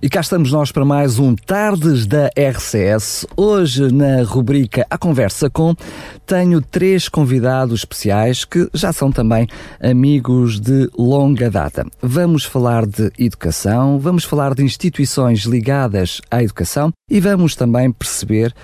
E cá estamos nós para mais um Tardes da RCS. Hoje, na rubrica A Conversa Com, tenho três convidados especiais que já são também amigos de longa data. Vamos falar de educação, vamos falar de instituições ligadas à educação e vamos também perceber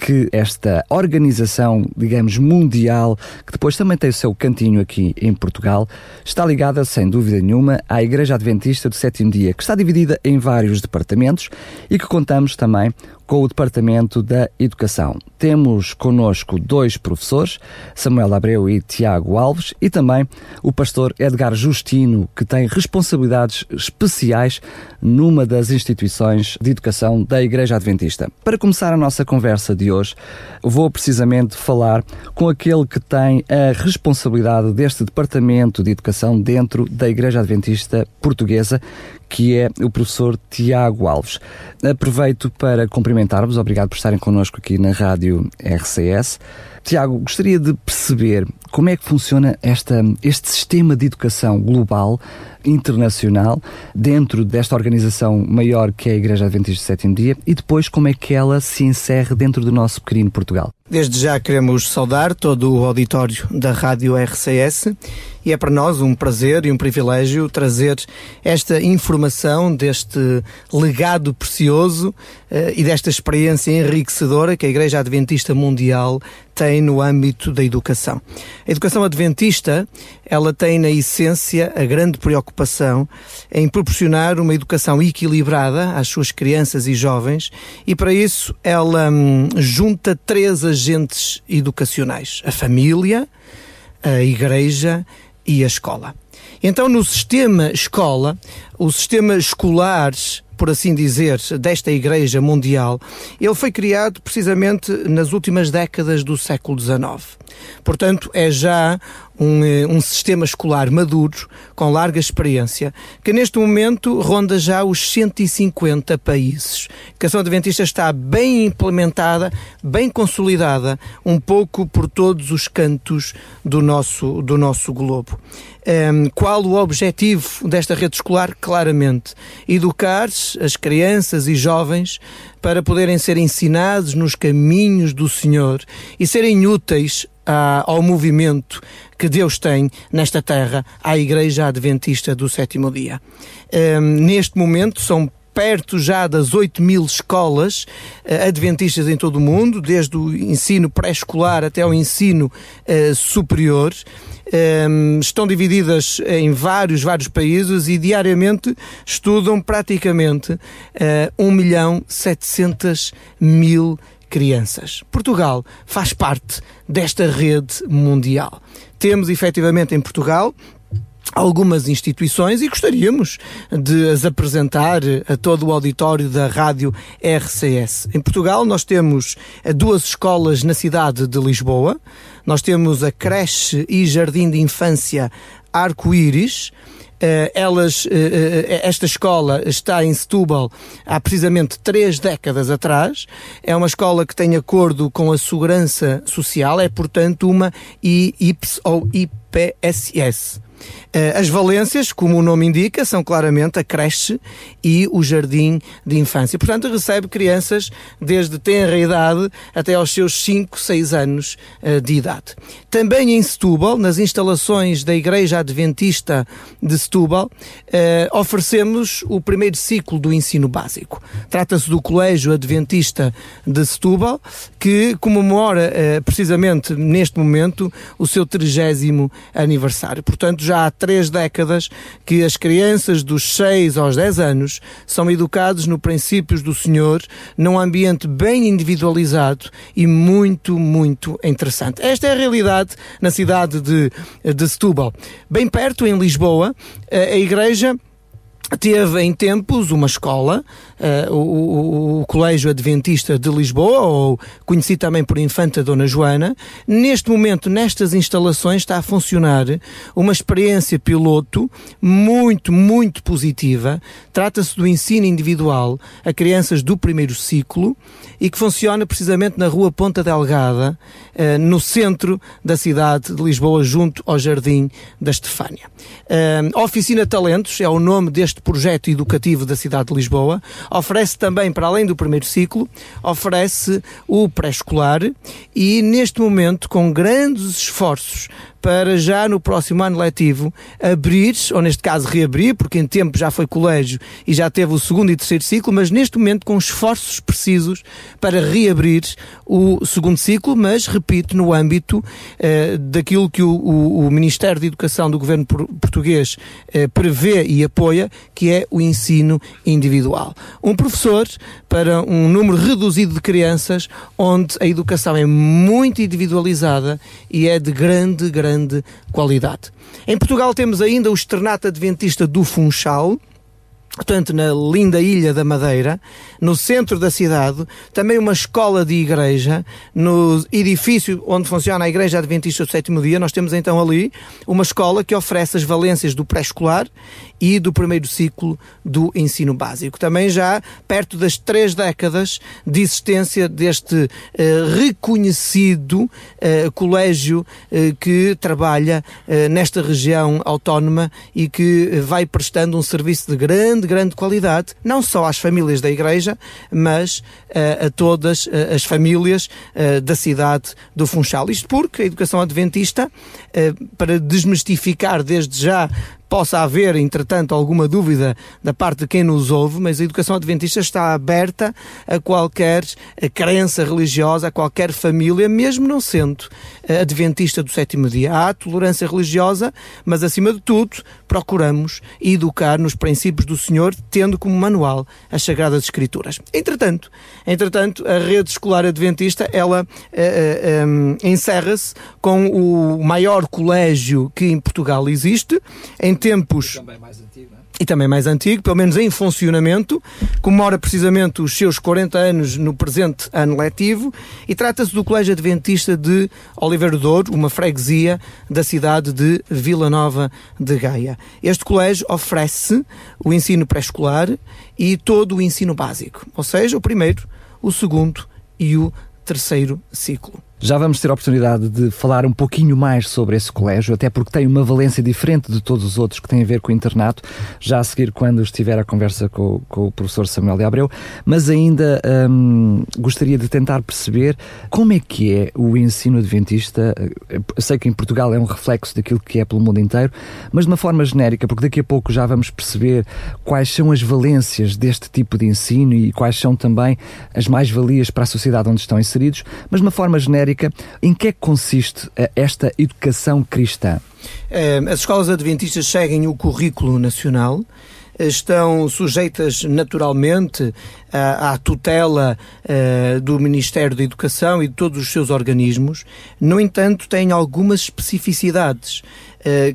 que esta organização, digamos, mundial, que depois também tem o seu cantinho aqui em Portugal, está ligada, sem dúvida nenhuma, à Igreja Adventista do Sétimo Dia, que está dividida em vários departamentos e que contamos também com o Departamento da Educação. Temos conosco dois professores, Samuel Abreu e Tiago Alves, e também o pastor Edgar Justino, que tem responsabilidades especiais numa das instituições de educação da Igreja Adventista. Para começar a nossa conversa de hoje, vou precisamente falar com aquele que tem a responsabilidade deste Departamento de Educação dentro da Igreja Adventista Portuguesa, que é o professor Tiago Alves. Aproveito para cumprimentar-vos, obrigado por estarem connosco aqui na Rádio RCS. Tiago, gostaria de perceber como é que funciona esta, este sistema de educação global, internacional, dentro desta organização maior que é a Igreja Adventista do Sétimo Dia e depois como é que ela se encerra dentro do nosso pequenino Portugal. Desde já queremos saudar todo o auditório da Rádio RCS e é para nós um prazer e um privilégio trazer esta informação deste legado precioso e desta experiência enriquecedora que a Igreja Adventista Mundial tem no âmbito da educação. A educação adventista, ela tem na essência a grande preocupação em proporcionar uma educação equilibrada às suas crianças e jovens e para isso ela hum, junta três agentes educacionais: a família, a igreja e a escola. Então, no sistema escola, o sistema escolar por assim dizer, desta Igreja Mundial, ele foi criado precisamente nas últimas décadas do século XIX. Portanto, é já um, eh, um, sistema escolar maduro, com larga experiência, que neste momento ronda já os 150 países. A educação adventista está bem implementada, bem consolidada, um pouco por todos os cantos do nosso, do nosso globo. Um, ehm, qual o objetivo desta rede escolar? Claramente, educar as crianças e jovens para poderem ser ensinados nos caminhos do Senhor e serem úteis ao movimento que Deus tem nesta terra, à Igreja Adventista do Sétimo Dia. Um, neste momento são perto já das 8 mil escolas uh, adventistas em todo o mundo, desde o ensino pré-escolar até o ensino uh, superior. Um, estão divididas em vários, vários países e diariamente estudam praticamente uh, 1 milhão 700 mil crianças. Portugal faz parte desta rede mundial. Temos efetivamente em Portugal algumas instituições e gostaríamos de as apresentar a todo o auditório da rádio RCS. Em Portugal nós temos duas escolas na cidade de Lisboa. Nós temos a creche e jardim de infância Arco-Íris, Uh, elas, uh, uh, esta escola está em Setúbal há precisamente três décadas atrás. É uma escola que tem acordo com a Segurança Social, é portanto uma IPS ou IPSS. Eh, as valências, como o nome indica, são claramente a creche e o jardim de infância. Portanto, recebe crianças desde tenra idade até aos seus 5, 6 anos eh, de idade. Também em Setúbal, nas instalações da Igreja Adventista de Setúbal, eh, oferecemos o primeiro ciclo do ensino básico. Trata-se do Colégio Adventista de Setúbal, que comemora precisamente neste momento o seu 30 aniversário. Portanto, já há três décadas que as crianças dos 6 aos 10 anos são educados no princípios do Senhor, num ambiente bem individualizado e muito, muito interessante. Esta é a realidade na cidade de, de Setúbal. Bem perto, em Lisboa, a igreja teve em tempos uma escola uh, o, o, Colégio Adventista de Lisboa, ou conhecido também por Infanta Dona Joana. Neste momento, nestas instalações, está a funcionar uma experiência piloto muito, muito positiva. Trata-se do ensino individual a crianças do primeiro ciclo e que funciona precisamente na Rua Ponta Delgada, uh, no centro da cidade de Lisboa, junto ao Jardim da Estefânia. Uh, Oficina Talentos é o nome deste projeto educativo da cidade de Lisboa. Oferece também, para além do primeiro ciclo, oferece o pré-escolar e, neste momento, com grandes esforços para já no próximo ano letivo abrir, ou neste caso reabrir, porque em tempo já foi colégio e já teve o segundo e terceiro ciclo, mas neste momento com esforços precisos para reabrir o segundo ciclo, mas repito, no âmbito eh, daquilo que o, o, o, Ministério de Educação do Governo Português eh, prevê e apoia, que é o ensino individual. Um professor para um número reduzido de crianças, onde a educação é muito individualizada e é de grande, grande grande qualidade. Em Portugal temos ainda o Externato Adventista do Funchal, portanto, na linda Ilha da Madeira, no centro da cidade, também uma escola de igreja, no edifício onde funciona a Igreja Adventista do Sétimo Dia, nós temos então ali uma escola que oferece as valências do pré-escolar e do primeiro ciclo do ensino básico. Também já perto das três décadas de existência deste uh, reconhecido uh, colégio uh, que trabalha nesta região autónoma e que vai prestando um serviço de grande, grande qualidade, não só às famílias da Igreja, mas a todas as famílias da cidade do Funchal. Isto porque a educação adventista, para desmistificar desde já possa haver, entretanto, alguma dúvida da parte de quem nos ouve, mas a educação adventista está aberta a qualquer a crença religiosa, a qualquer família, mesmo não sendo eh, adventista do sétimo dia. Há tolerância religiosa, mas acima de tudo, procuramos educar nos princípios do Senhor, tendo como manual as Sagradas Escrituras. Entretanto, entretanto a rede escolar adventista, ela uh, uh, um, encerra-se com o maior colégio que em Portugal existe, em tempos. Também mais? E também mais antigo, pelo menos em funcionamento, comemora precisamente os seus 40 anos no presente ano letivo e trata-se do Colégio Adventista de Oliveira Douro, uma freguesia da cidade de Vila Nova de Gaia. Este colégio oferece o ensino pré-escolar e todo o ensino básico, ou seja, o primeiro, o segundo e o terceiro ciclo. Já vamos ter a oportunidade de falar um pouquinho mais sobre esse colégio, até porque tem uma valência diferente de todos os outros que têm a ver com o internato, já a seguir quando estiver a conversa com, com o professor Samuel de Abreu, mas ainda hum, gostaria de tentar perceber como é que é o ensino adventista. Eu sei que em Portugal é um reflexo daquilo que é pelo mundo inteiro, mas de uma forma genérica, porque daqui a pouco já vamos perceber quais são as valências deste tipo de ensino e quais são também as mais-valias para a sociedade onde estão inseridos, mas de uma forma genérica em que é que consiste eh, esta educação cristã? Eh, as escolas adventistas seguem o currículo nacional, estão sujeitas naturalmente à, tutela do Ministério da Educação e de todos os seus organismos. No entanto, têm algumas especificidades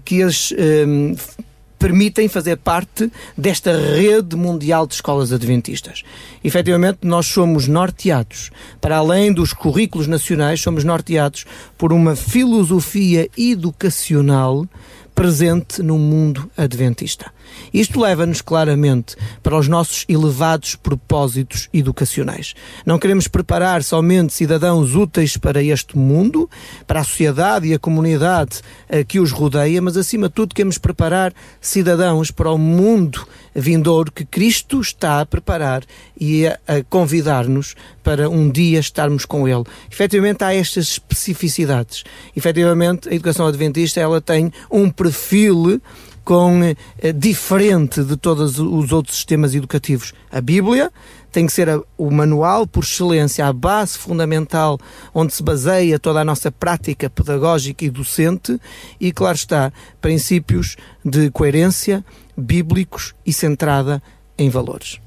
que as permitem fazer parte desta rede mundial de escolas adventistas. Efetivamente, nós somos norteados, para além dos currículos nacionais, somos norteados por uma filosofia educacional presente no mundo adventista. Isto leva-nos claramente para os nossos elevados propósitos educacionais. Não queremos preparar somente cidadãos úteis para este mundo, para a sociedade e a comunidade eh, que os rodeia, mas acima de tudo queremos preparar cidadãos para o mundo vindouro que Cristo está a preparar e a, convidar-nos para um dia estarmos com Ele. Efetivamente há estas especificidades. Efetivamente a educação adventista ela tem um perfil com eh, diferente de todos os outros sistemas educativos. A Bíblia tem que ser a, o manual por excelência, a base fundamental onde se baseia toda a nossa prática pedagógica e docente e, claro está, princípios de coerência bíblicos e centrada em valores.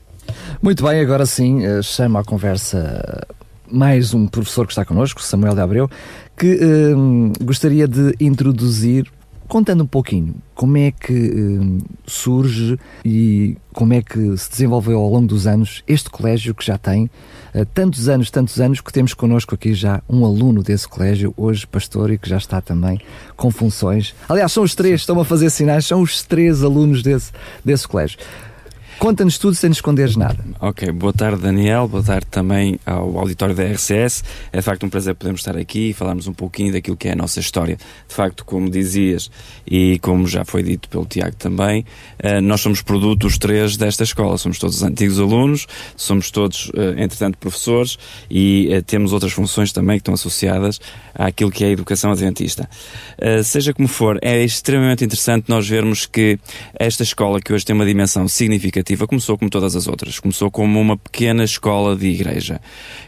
Muito bem, agora sim, eh, chamo à conversa mais um professor que está connosco, Samuel de Abreu, que eh, gostaria de introduzir contando um pouquinho, como é que hum, surge e como é que se desenvolveu ao longo dos anos este colégio que já tem uh, tantos anos, tantos anos, que temos connosco aqui já um aluno desse colégio, hoje pastor, e que já está também com funções. Aliás, são os três, estão a fazer sinais, são os três alunos desse, desse colégio. Conta-nos tudo sem nos esconderes nada. Ok, boa tarde Daniel, boa tarde também ao auditório da RCS. É de facto um prazer podermos estar aqui e falarmos um pouquinho daquilo que é a nossa história. De facto, como dizias e como já foi dito pelo Tiago também, uh, nós somos produtos três desta escola. Somos todos antigos alunos, somos todos, uh, entretanto, professores e uh, temos outras funções também que estão associadas àquilo que é a educação adventista. seja como for, é extremamente interessante nós vermos que esta escola, que hoje tem uma dimensão significativa, começou como todas as outras. Começou como uma pequena escola de igreja.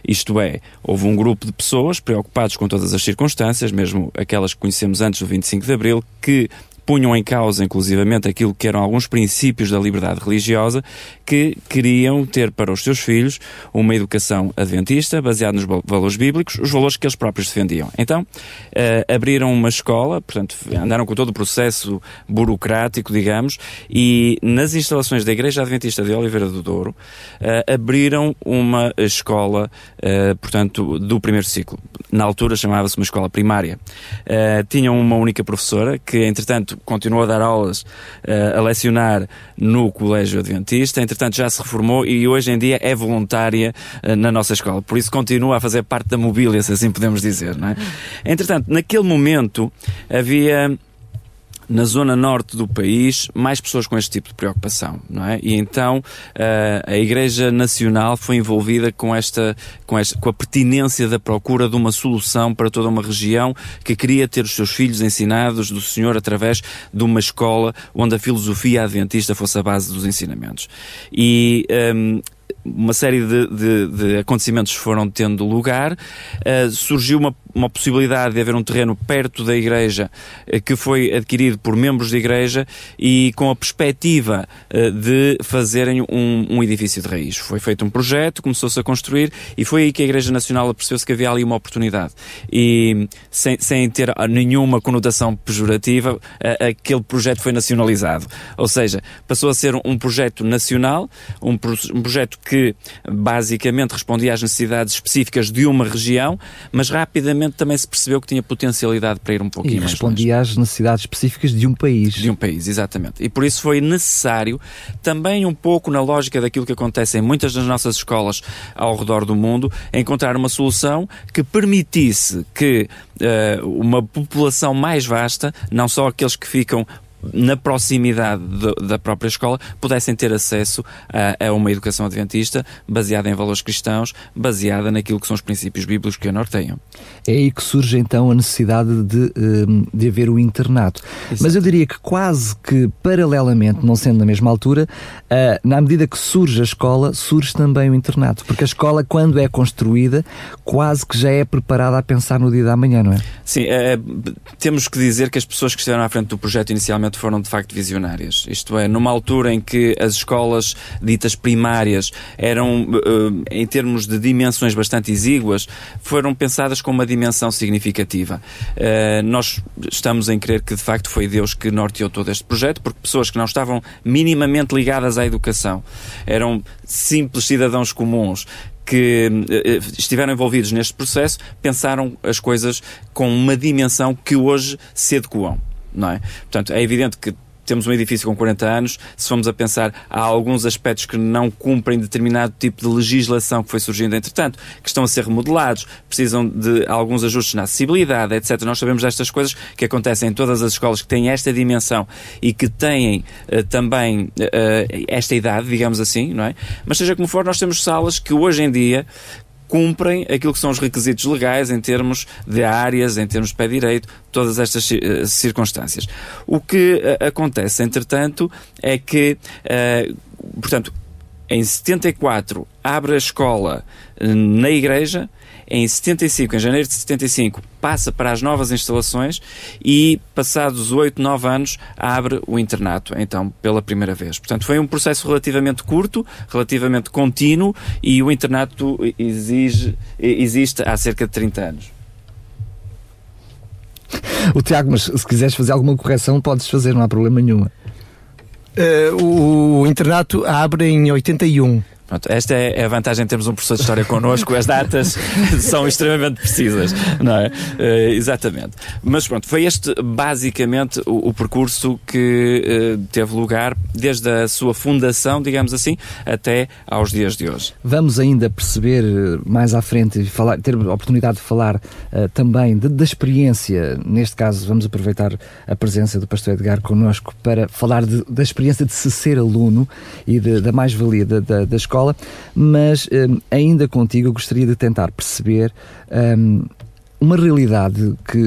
Isto é, houve um grupo de pessoas preocupados com todas as circunstâncias, mesmo aquelas que conhecemos antes do 25 de Abril, que punham em causa, inclusivamente, aquilo que eram alguns princípios da liberdade religiosa, que queriam ter para os seus filhos uma educação adventista, baseada nos valores bíblicos, os valores que eles próprios defendiam. Então, uh, abriram uma escola, portanto, andaram com todo o processo burocrático, digamos, e nas instalações da Igreja Adventista de Oliveira do Douro, uh, abriram uma escola, uh, portanto, do primeiro ciclo. Na altura chamava-se uma escola primária. tinham uma única professora, que, entretanto, continuou a dar aulas, uh, a lecionar no Colégio Adventista, entretanto já se reformou e hoje em dia é voluntária uh, na nossa escola. Por isso continua a fazer parte da mobília, se assim podemos dizer. Não é? Entretanto, naquele momento havia na zona norte do país mais pessoas com este tipo de preocupação, não é? E então eh, a Igreja Nacional foi envolvida com esta, com esta, com a pertinência da procura de uma solução para toda uma região que queria ter os seus filhos ensinados do Senhor através de uma escola onde a filosofia adventista fosse a base dos ensinamentos. E um, ehm, uma série de, de, de, acontecimentos foram tendo lugar, uh, surgiu uma uma possibilidade de haver um terreno perto da igreja eh, que foi adquirido por membros da igreja e com a perspectiva eh, de fazerem um, um edifício de raiz. Foi feito um projeto, começou-se a construir e foi aí que a Igreja Nacional percebeu-se que havia ali uma oportunidade. E sem, sem ter nenhuma conotação pejorativa, aquele projeto foi nacionalizado. Ou seja, passou a ser um projeto nacional, um, um projeto que basicamente respondia às necessidades específicas de uma região, mas rapidamente rapidamente também se percebeu que tinha potencialidade para ir um pouquinho e mais respondia longe. às necessidades específicas de um país. De um país, exatamente. E por isso foi necessário, também um pouco na lógica daquilo que acontece em muitas das nossas escolas ao redor do mundo, encontrar uma solução que permitisse que uh, uma população mais vasta, não só aqueles que ficam na proximidade de, da própria escola, pudessem ter acesso a, a, uma educação adventista baseada em valores cristãos, baseada naquilo que são os princípios bíblicos que a norteiam. É aí que surge então a necessidade de, hum, de haver o internato. Exato. Mas eu diria que quase que paralelamente, não sendo na mesma altura, na medida que surge a escola, surge também o internato. Porque a escola, quando é construída, quase que já é preparada a pensar no dia da manhã, não é? Sim, é, temos que dizer que as pessoas que estiveram à frente do projeto inicialmente foram de facto visionárias. Isto é, numa altura em que as escolas ditas primárias eram, eh, em termos de dimensões bastante exíguas, foram pensadas com uma dimensão significativa. Eh, nós estamos em crer que de facto foi Deus que norteou todo este projeto, porque pessoas que não estavam minimamente ligadas à educação, eram simples cidadãos comuns, que uh, estiveram envolvidos neste processo pensaram as coisas com uma dimensão que hoje se adequam não é? Portanto, é evidente que temos um edifício com 40 anos, se formos a pensar, há alguns aspectos que não cumprem determinado tipo de legislação que foi surgindo entretanto, que estão a ser remodelados, precisam de alguns ajustes na acessibilidade, etc. Nós sabemos destas coisas que acontecem em todas as escolas que têm esta dimensão e que têm uh, também uh, esta idade, digamos assim, não é? Mas seja como for, nós temos salas que hoje em dia cumprem aquilo que são os requisitos legais em termos de áreas, em termos de pé direito, todas estas uh, circunstâncias. O que uh, acontece, entretanto, é que, uh, portanto, em 74 abre a escola na igreja, em 75, em janeiro de 75, passa para as novas instalações e, passados 8, 9 anos, abre o internato, então, pela primeira vez. Portanto, foi um processo relativamente curto, relativamente contínuo e o internato exige, existe há cerca de 30 anos. o Tiago, mas se quiseres fazer alguma correção, podes fazer, não há problema nenhum. Uh, o, o internato abre em 81. Pronto, esta é a vantagem de termos um professor de História connosco, as datas são extremamente precisas, não é? Uh, exatamente. Mas pronto, foi este basicamente o, o percurso que uh, teve lugar desde a sua fundação, digamos assim, até aos dias de hoje. Vamos ainda perceber eh, mais à frente, falar, ter a oportunidade de falar uh, também de, da experiência, neste caso vamos aproveitar a presença do pastor Edgar connosco para falar de, da experiência de se ser aluno e de, da mais-valia da, da, da escola escola, mas um, ainda contigo eu gostaria de tentar perceber um, uma realidade que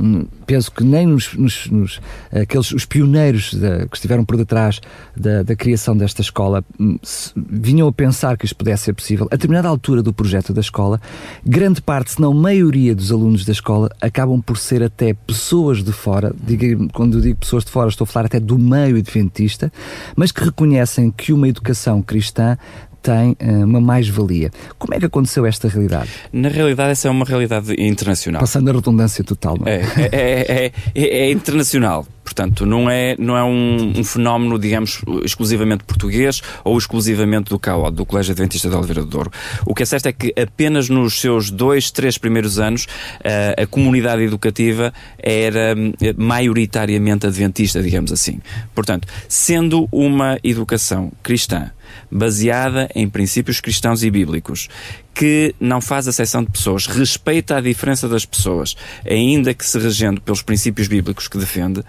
hum, penso que nem nos, nos, nos, aqueles os pioneiros que estiveram por detrás da, da criação desta escola hum, se, vinham a pensar que isto pudesse ser possível. A determinada altura do projeto da escola, grande parte, se não maioria dos alunos da escola acabam por ser até pessoas de fora, digo, quando eu digo pessoas de fora estou a falar até do meio adventista, mas que reconhecem que uma educação cristã tem uh, uma mais-valia. Como é que aconteceu esta realidade? Na realidade, essa é uma realidade internacional. Passando a redundância total, não é? É, é, é, é internacional. Portanto, não é, não é um, um, fenómeno, digamos, exclusivamente português ou exclusivamente do CAO, do Colégio Adventista de Oliveira do Douro. O que é certo é que apenas nos seus dois, três primeiros anos, a, a comunidade educativa era maioritariamente adventista, digamos assim. Portanto, sendo uma educação cristã, baseada em princípios cristãos e bíblicos, que não faz acessão de pessoas, respeita a diferença das pessoas, ainda que se regendo pelos princípios bíblicos que defende, uh,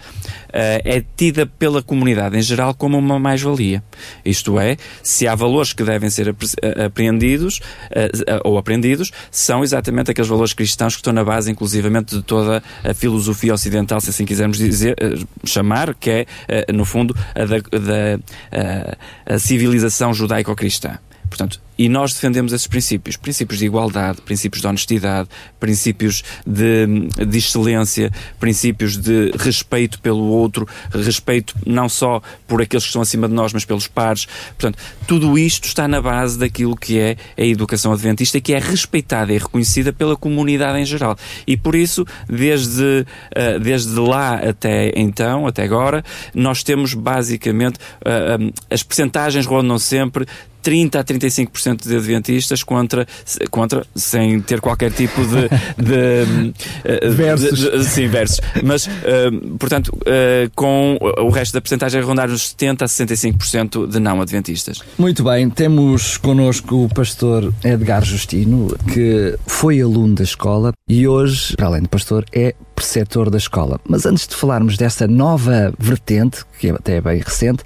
é tida pela comunidade em geral como uma mais-valia. Isto é, se há valores que devem ser eh, apreendidos uh, ou aprendidos, são exatamente aqueles valores cristãos que estão na base, inclusivamente, de toda a filosofia ocidental, se assim quisermos dizer, chamar, que é, no fundo, a da, da a civilização judaico-cristã. Portanto, e nós defendemos esses princípios, princípios de igualdade, princípios de honestidade, princípios de, de excelência, princípios de respeito pelo outro, respeito não só por aqueles que estão acima de nós, mas pelos pares. Portanto, tudo isto está na base daquilo que é a educação adventista, que é respeitada e reconhecida pela comunidade em geral. E por isso, desde, uh, desde lá até então, até agora, nós temos basicamente uh, um, as percentagens rondam sempre 30 a 35% de adventistas contra, contra, sem ter qualquer tipo de. de, eh, versos. De, de, sim, versos. Mas, uh, portanto, uh, com o resto da porcentagem a rondar nos 70 a 65% de não adventistas. Muito bem, temos connosco o pastor Edgar Justino, que foi aluno da escola e hoje, para além de pastor, é preceptor da escola. Mas antes de falarmos dessa nova vertente, que é até bem recente,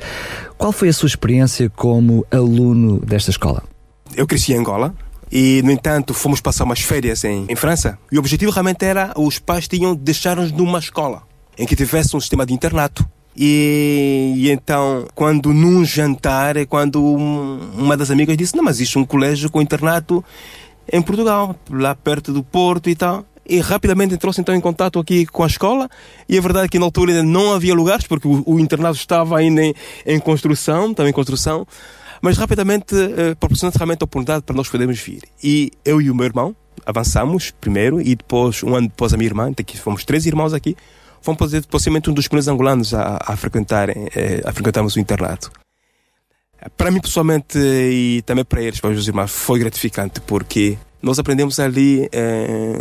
qual foi a sua experiência como aluno desta escola? Eu cresci em Angola, e, no entanto, fomos passar umas férias em, em França. E o objetivo realmente era os pais tinham deixar-nos numa escola em que tivesse um sistema de internato. E, e, então, quando num jantar, é quando uma das amigas disse: Não, mas existe um colégio com internato em Portugal, lá perto do Porto e tal e rapidamente entrou-se então em contato aqui com a escola e a verdade é que na altura ainda não havia lugares porque o, o internato estava ainda em, em, construção, estava em construção, mas rapidamente eh, proporcionou realmente a oportunidade para nós podermos vir. E eu e o meu irmão avançamos primeiro e depois, um ano depois a minha irmã, então aqui fomos três irmãos aqui, fomos possivelmente um dos primeiros angolanos a, a frequentar, eh, a frequentarmos o internato. Para mim pessoalmente e também para eles, para os meus irmãos, foi gratificante porque nós aprendemos ali eh,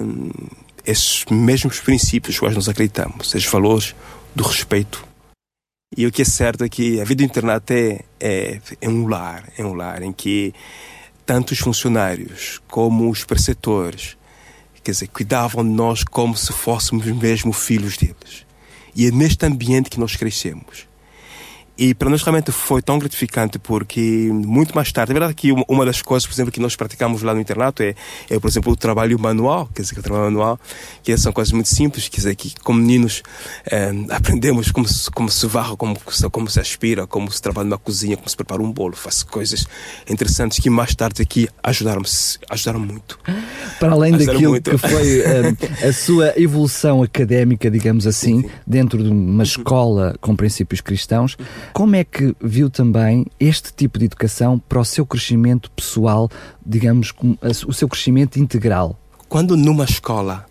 esses mesmos princípios os quais nós acreditamos, esses valores do respeito. E o que é certo é que a vida do internato é, é, é um lar, é um lar em que tanto os funcionários como os preceptores, quer dizer, cuidavam de nós como se fôssemos mesmo filhos deles. E é neste ambiente que nós crescemos. E para nós realmente foi tão gratificante porque muito mais tarde, é verdade que uma das coisas, por exemplo, que nós praticamos lá no internato é, é por exemplo, o trabalho manual, quer dizer, o trabalho manual, que são coisas muito simples, quer dizer, que como meninos eh, aprendemos como se, como se varra, como, como se aspira, como se trabalha na cozinha, como se prepara um bolo, faz coisas interessantes que mais tarde aqui ajudaram, ajudaram muito. Para além ajudaram daquilo muito. que foi a, a sua evolução académica, digamos assim, sim, sim. dentro de uma escola com princípios cristãos, como é que viu também este tipo de educação para o seu crescimento pessoal, digamos, o seu crescimento integral? Quando numa escola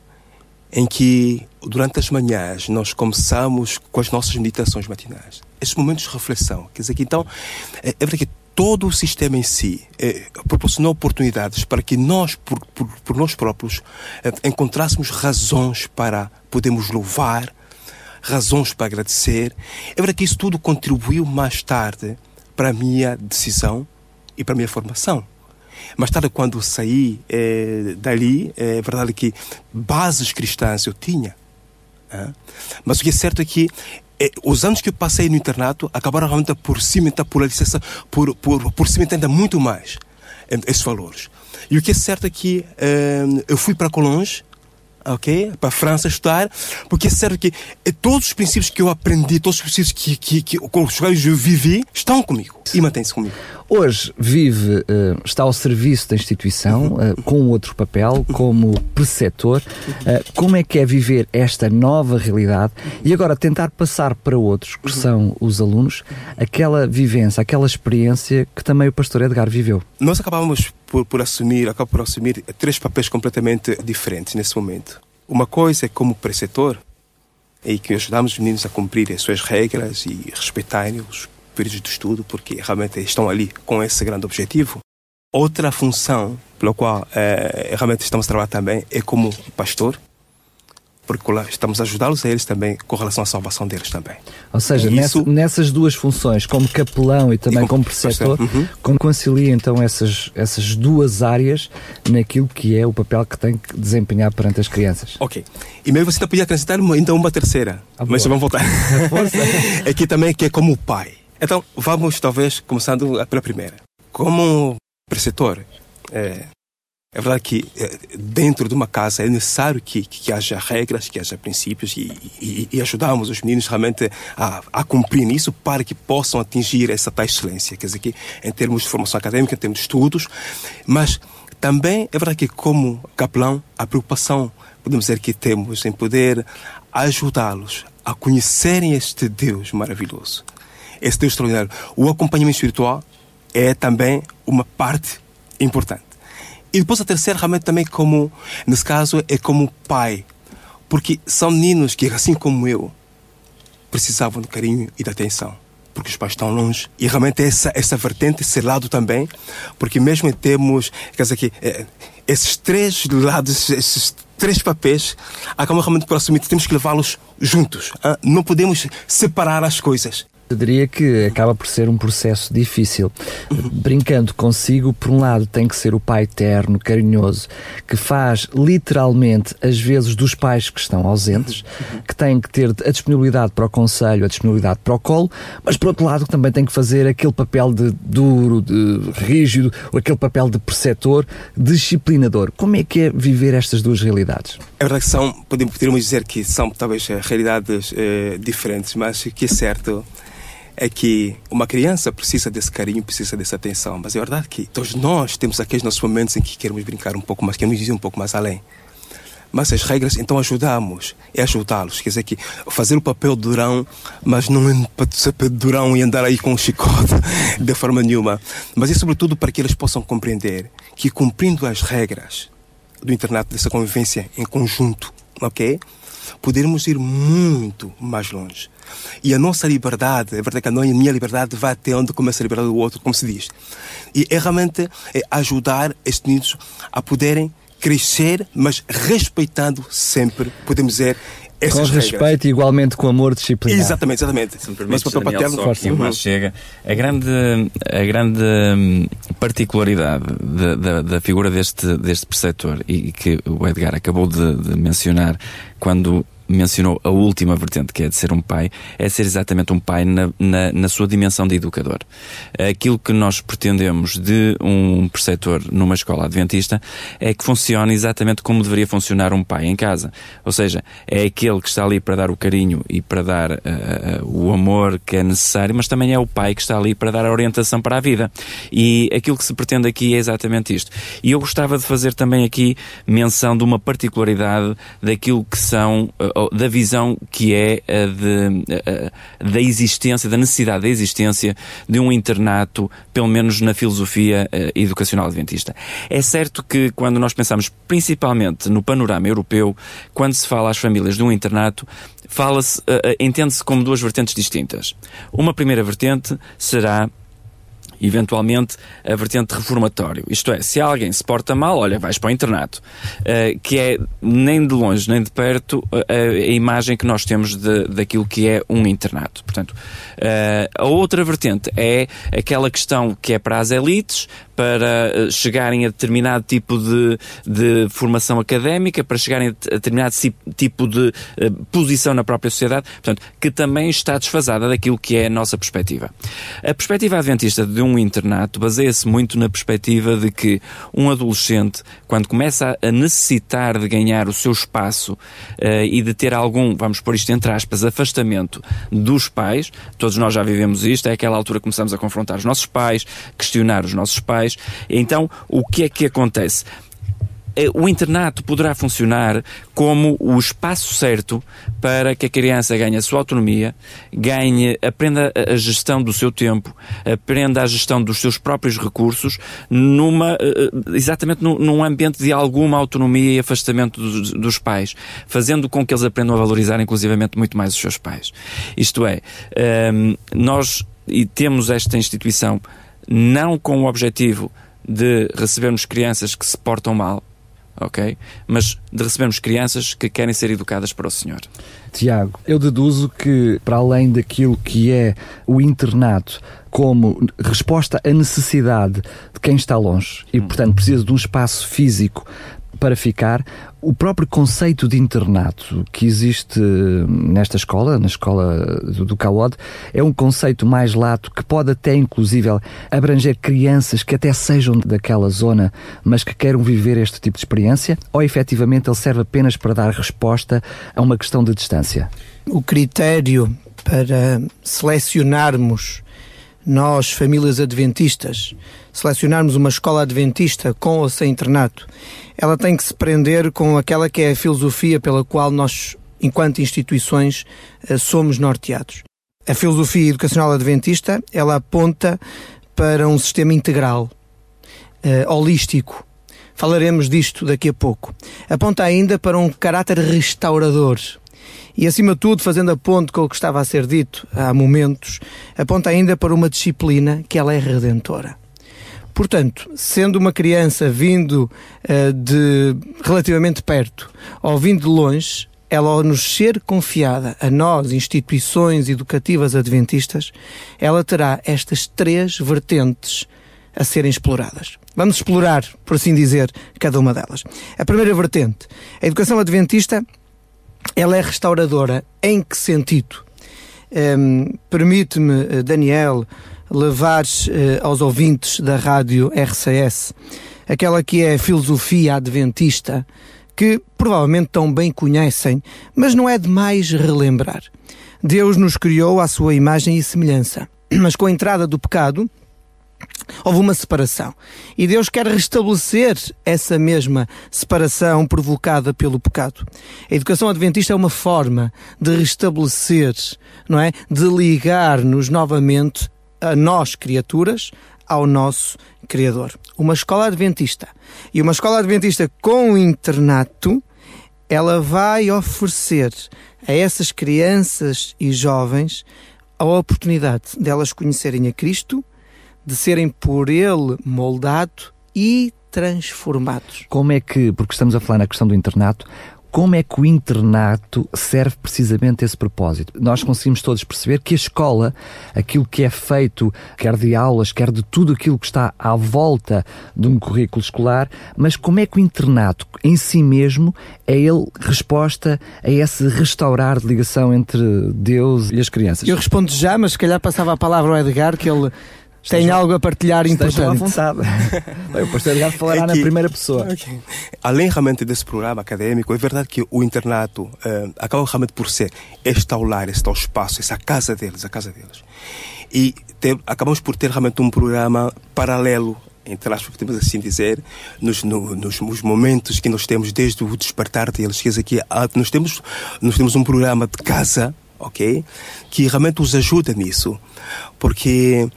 em que durante as manhãs nós começamos com as nossas meditações matinais. Esses momentos de reflexão. Quer dizer que então, é, é verdade que todo o sistema em si é, proporcionou oportunidades para que nós, por, por, por nós próprios, é, encontrássemos razões para podermos louvar, razões para agradecer. É verdade que isso tudo contribuiu mais tarde para a minha decisão e para a minha formação. Mais tarde, quando saí é, dali, é verdade que bases cristãs eu tinha. Mas o que é certo é que é, os anos que eu passei no internato acabaram realmente por cimentar, por, licença, por, por, por cimentar ainda muito mais esses valores. E o que é certo é que é, eu fui para Colonge, ok? Para a França estudar, porque é certo que é, todos os princípios que eu aprendi, todos os princípios que, que, que, com os quais eu vivi, estão comigo e mantêm-se comigo. Hoje vive, uh, está ao serviço da instituição, uh, com outro papel, como preceptor. Uh, como é que é viver esta nova realidade e agora tentar passar para outros, que são os alunos, aquela vivência, aquela experiência que também o pastor Edgar viveu? Nós acabamos por, por assumir, acabo por assumir três papéis completamente diferentes nesse momento. Uma coisa é como preceptor, e que ajudamos os meninos a cumprir as suas regras e respeitarem os períodos de estudo, porque realmente estão ali com esse grande objetivo. Outra função pela qual é, realmente estamos a trabalhar também é como pastor, porque estamos a ajudá-los a eles também com relação à salvação deles também. Ou seja, isso... nessas duas funções, como capelão e também e como, como preceptor, uhum. como concilia então essas, essas duas áreas naquilo que é o papel que tem que desempenhar perante as crianças? Ok. E mesmo você podia acrescentar ainda uma terceira, ah, mas vamos voltar. Aqui também que é como pai. Então, vamos talvez começando pela primeira. Como preceptor, é, é verdade que é, dentro de uma casa é necessário que, que haja regras, que haja princípios e, e, e ajudamos os meninos realmente a, a cumprir isso para que possam atingir essa tal excelência. Quer dizer, que em termos de formação acadêmica, em termos de estudos, mas também é verdade que como capelão, a preocupação, podemos dizer que temos em poder ajudá-los a conhecerem este Deus maravilhoso esse Deus extraordinário. O acompanhamento espiritual é também uma parte importante. E depois a terceira realmente também como, nesse caso, é como pai. Porque são meninos que, assim como eu, precisavam de carinho e de atenção. Porque os pais estão longe. E realmente essa, essa vertente, esse lado também, porque mesmo temos, quer dizer que, é, esses três lados, esses três papéis, acabam realmente por assumir que temos que levá-los juntos. Não podemos separar as coisas. Eu diria que acaba por ser um processo difícil. Brincando consigo, por um lado tem que ser o pai terno, carinhoso, que faz literalmente as vezes dos pais que estão ausentes, que tem que ter a disponibilidade para o conselho, a disponibilidade para o colo, mas por outro lado também tem que fazer aquele papel de duro, de rígido, ou aquele papel de preceptor, disciplinador. Como é que é viver estas duas realidades? É verdade que são, podemos dizer que são talvez realidades eh, diferentes, mas o que é certo é que uma criança precisa desse carinho, precisa dessa atenção. Mas é verdade que todos nós temos aqueles nossos momentos em que queremos brincar um pouco mais, queremos ir um pouco mais além. Mas as regras, então ajudamos, é ajudá-los. Quer dizer que fazer o papel durão, mas não ser durão e andar aí com um chicote de forma nenhuma. Mas é sobretudo para que eles possam compreender que cumprindo as regras do internato, dessa convivência em conjunto, ok? Podermos ir muito mais longe. E a nossa liberdade, é verdade que a minha liberdade vai até onde começa a liberdade do outro, como se diz. E é realmente é ajudar estes meninos a poderem crescer, mas respeitando sempre, podemos dizer, com respeito e igualmente com amor disciplinado. Exatamente, exatamente. Se me permites, mas Daniel, paterno, só aqui uma chega. A grande, a grande hum, particularidade da, da, da, figura deste, deste preceptor e que o Edgar acabou de, de mencionar quando mencionou a última vertente, que é de ser um pai, é ser exatamente um pai na, na, na, sua dimensão de educador. Aquilo que nós pretendemos de um preceptor numa escola adventista é que funcione exatamente como deveria funcionar um pai em casa. Ou seja, é aquele que está ali para dar o carinho e para dar uh, uh, o amor que é necessário, mas também é o pai que está ali para dar a orientação para a vida. E aquilo que se pretende aqui é exatamente isto. E eu gostava de fazer também aqui menção de uma particularidade daquilo que são uh, da visão que é a de, da existência, da necessidade da existência de um internato, pelo menos na filosofia educacional adventista. É certo que quando nós pensamos principalmente no panorama europeu, quando se fala às famílias de um internato, fala-se, entende-se como duas vertentes distintas. Uma primeira vertente será eventualmente a vertente reformatório. Isto é, se alguém se porta mal, olha, vais para o internato. Uh, que é nem de longe nem de perto a, imagem que nós temos de, daquilo que é um internato. Portanto, uh, a outra vertente é aquela questão que é para as elites, para eh, chegarem a determinado tipo de, de formação académica, para chegarem a determinado tipo de posição na própria sociedade, portanto, que também está desfasada daquilo que é a nossa perspectiva. A perspectiva adventista de um internato baseia-se muito na perspectiva de que um adolescente, quando começa a necessitar de ganhar o seu espaço uh, e de ter algum, vamos pôr isto entre aspas, afastamento dos pais, todos nós já vivemos isto, é aquela altura que começamos a confrontar os nossos pais, questionar os nossos pais, então, o que é que acontece? É, o internato poderá funcionar como o espaço certo para que a criança ganhe a sua autonomia, ganhe, aprenda a gestão do seu tempo, aprenda a gestão dos seus próprios recursos, numa, eh, eh, exatamente num ambiente de alguma autonomia e afastamento dos, dos pais, fazendo com que eles aprendam a valorizar, inclusivamente, muito mais os seus pais. Isto é, ehm, nós temos esta instituição não com o objetivo de recebermos crianças que se portam mal, ok? Mas de recebermos crianças que querem ser educadas para o Senhor. Tiago, eu deduzo que, para além daquilo que é o internato como resposta à necessidade de quem está longe e, hum. portanto, precisa de um espaço físico para ficar, o próprio conceito de internato que existe nesta escola, na escola do CAOD, é um conceito mais lato que pode até, inclusive, abranger crianças que até sejam daquela zona, mas que queiram viver este tipo de experiência? Ou efetivamente ele serve apenas para dar resposta a uma questão de distância? O critério para selecionarmos nós, famílias adventistas, selecionarmos uma escola adventista com ou sem internato, ela tem que se prender com aquela que é a filosofia pela qual nós, enquanto instituições, eh, somos norteados. A filosofia educacional adventista, ela aponta para um sistema integral, uh, holístico. Falaremos disto daqui a pouco. Aponta ainda para um caráter restaurador, e, acima de tudo, fazendo a ponte com o que estava a ser dito há momentos, aponta ainda para uma disciplina que ela é redentora. Portanto, sendo uma criança vindo uh, de relativamente perto ou vindo de longe, ela ao nos ser confiada a nós, instituições educativas adventistas, ela terá estas três vertentes a serem exploradas. Vamos explorar, por assim dizer, cada uma delas. A primeira vertente, a educação adventista ela é restauradora. Em que sentido? Um, Permite-me, eh, Daniel, levar uh, aos ouvintes da rádio RCS aquela que é a filosofia adventista, que provavelmente tão bem conhecem, mas não é demais relembrar. Deus nos criou à sua imagem e semelhança, mas com a entrada do pecado, Houve uma separação. E Deus quer restabelecer essa mesma separação provocada pelo pecado. A educação adventista é uma forma de restabelecer, não é? De ligar-nos novamente a nós, criaturas, ao nosso Criador. Uma escola adventista. E uma escola adventista com internato, ela vai oferecer a essas crianças e jovens a oportunidade delas conhecerem a Cristo de serem por ele moldado e transformados. Como é que, porque estamos a falar na questão do internato, como é que o internato serve precisamente esse propósito? Nós conseguimos todos perceber que a escola, aquilo que é feito, quer de aulas, quer de tudo aquilo que está à volta de um currículo escolar, mas como é que o internato em si mesmo é ele resposta a esse restaurar de ligação entre Deus e as crianças? Eu respondo já, mas se calhar passava a palavra ao Edgar, que ele tem algo a partilhar importante. à vontade. o pastor Edgar falará é que, na primeira pessoa. Okay. Além realmente desse programa acadêmico, é verdade que o internato uh, acaba realmente por ser este aular, este espaço, essa casa deles, a casa deles. E ter, acabamos por ter realmente um programa paralelo entre aspas, podemos assim dizer, nos, no, nos, nos, momentos que nós temos desde o despertar deles. Quer dizer, que nós temos, nós temos um programa de casa, ok? Que realmente os ajuda nisso. Porque,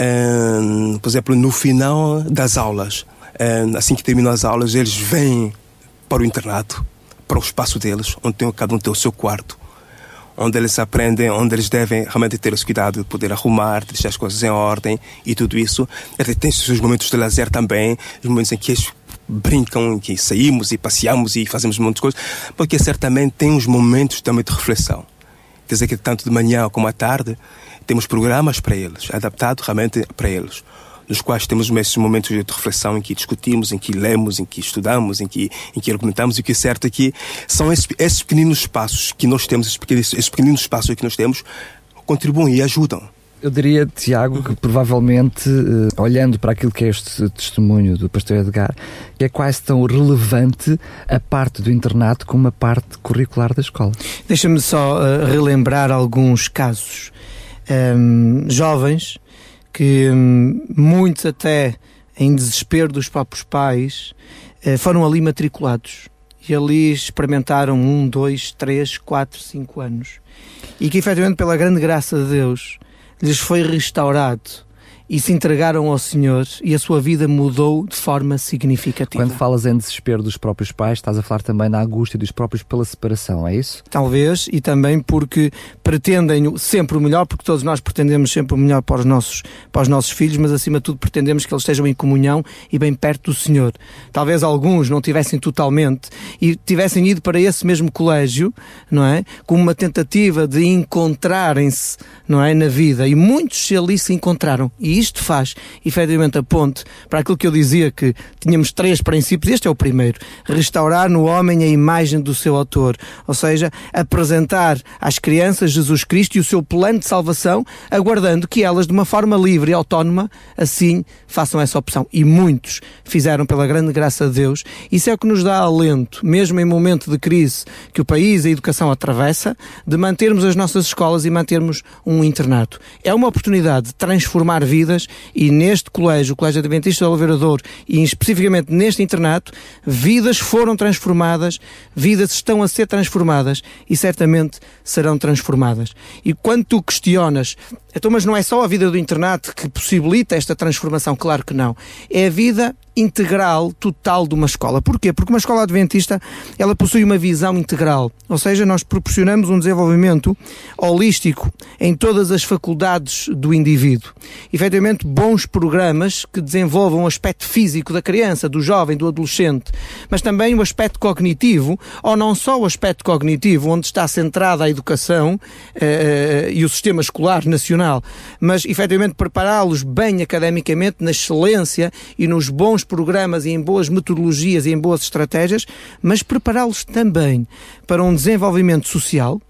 hum, por exemplo, no final das aulas, hum, assim que terminam as aulas, eles vêm para o internato, para o espaço deles, onde tem, cada um tem o seu quarto onde eles aprendem, onde eles devem realmente ter esse cuidado de poder arrumar, deixar as coisas em ordem e tudo isso. Ele tem os momentos de lazer também, os momentos em que eles brincam, em que saímos e passeamos e fazemos muitas coisas, porque certamente tem uns momentos também de reflexão. Quer dizer que tanto de manhã como à tarde temos programas para eles, adaptados realmente para eles nos quais temos esses momentos de reflexão em que discutimos, em que lemos, em que estudamos, em que, em que argumentamos, e o que é certo é que são esses, esses pequeninos passos que nós temos, esses pequeninos, esses passos que nós temos, contribuem e ajudam. Eu diria, Tiago, que provavelmente, eh, olhando para aquilo que é este testemunho do pastor Edgar, é quase tão relevante a parte do internato como a parte curricular da escola. Deixa-me só uh, relembrar alguns casos. Um, jovens que hum, muitos até em desespero dos próprios pais eh, foram ali matriculados e ali experimentaram um, dois, três, quatro, cinco anos e que efetivamente pela grande graça de Deus lhes foi restaurado e se entregaram ao Senhor e a sua vida mudou de forma significativa. Quando falas em desespero dos próprios pais, estás a falar também na angústia dos próprios pela separação, é isso? Talvez, e também porque pretendem sempre o melhor, porque todos nós pretendemos sempre o melhor para os nossos, para os nossos filhos, mas acima de tudo pretendemos que eles estejam em comunhão e bem perto do Senhor. Talvez alguns não tivessem totalmente e tivessem ido para esse mesmo colégio, não é? Como uma tentativa de encontrarem-se, não é? Na vida. E muitos ali se encontraram. E isto faz, efetivamente, a ponte para aquilo que eu dizia que tínhamos três princípios. Este é o primeiro. Restaurar no homem a imagem do seu autor. Ou seja, apresentar às crianças Jesus Cristo e o seu plano de salvação, aguardando que elas, de uma forma livre e autónoma, assim façam essa opção. E muitos fizeram pela grande graça de Deus. Isso é o que nos dá alento, mesmo em momento de crise que o país e a educação atravessa, de mantermos as nossas escolas e mantermos um internato. É uma oportunidade de transformar vidas vidas e neste colégio, o Colégio Adventista do Oliveira Douro, e especificamente neste internato, vidas foram transformadas, vidas estão a ser transformadas e certamente serão transformadas. E quando tu questionas, então, mas não é só a vida do internato que possibilita esta transformação? Claro que não. É a vida integral, total de uma escola. Porquê? Porque uma escola adventista, ela possui uma visão integral. Ou seja, nós proporcionamos um desenvolvimento holístico em todas as faculdades do indivíduo. Efetivamente, bons programas que desenvolvam o aspecto físico da criança, do jovem, do adolescente, mas também o aspecto cognitivo, ou não só o aspecto cognitivo, onde está centrada a educação eh, eh e o sistema escolar nacional, mas efetivamente prepará-los bem academicamente, na excelência e nos bons programas e em boas metodologias e em boas estratégias, mas prepará-los também para um desenvolvimento social,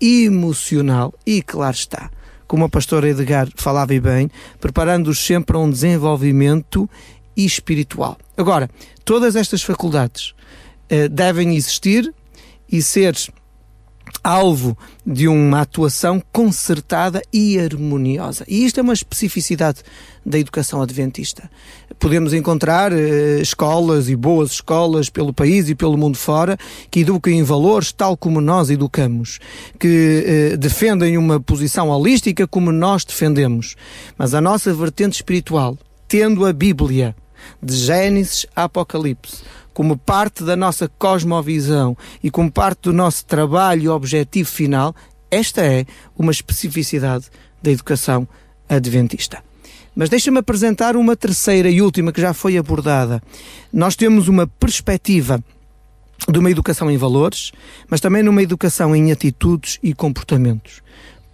emocional e, claro está, como a pastora Edgar falava e bem, preparando-os sempre a um desenvolvimento espiritual. Agora, todas estas faculdades eh, devem existir e ser alvo de uma atuação concertada e harmoniosa. E isto é uma especificidade da educação adventista. Podemos encontrar eh, escolas e boas escolas pelo país e pelo mundo fora que educam em valores tal como nós educamos, que eh, defendem uma posição holística como nós defendemos. Mas a nossa vertente espiritual, tendo a Bíblia de Gênesis a Apocalipse, como parte da nossa cosmovisão e como parte do nosso trabalho e objetivo final, esta é uma especificidade da educação adventista. Mas deixa-me apresentar uma terceira e última que já foi abordada. Nós temos uma perspectiva de uma educação em valores, mas também numa educação em atitudes e comportamentos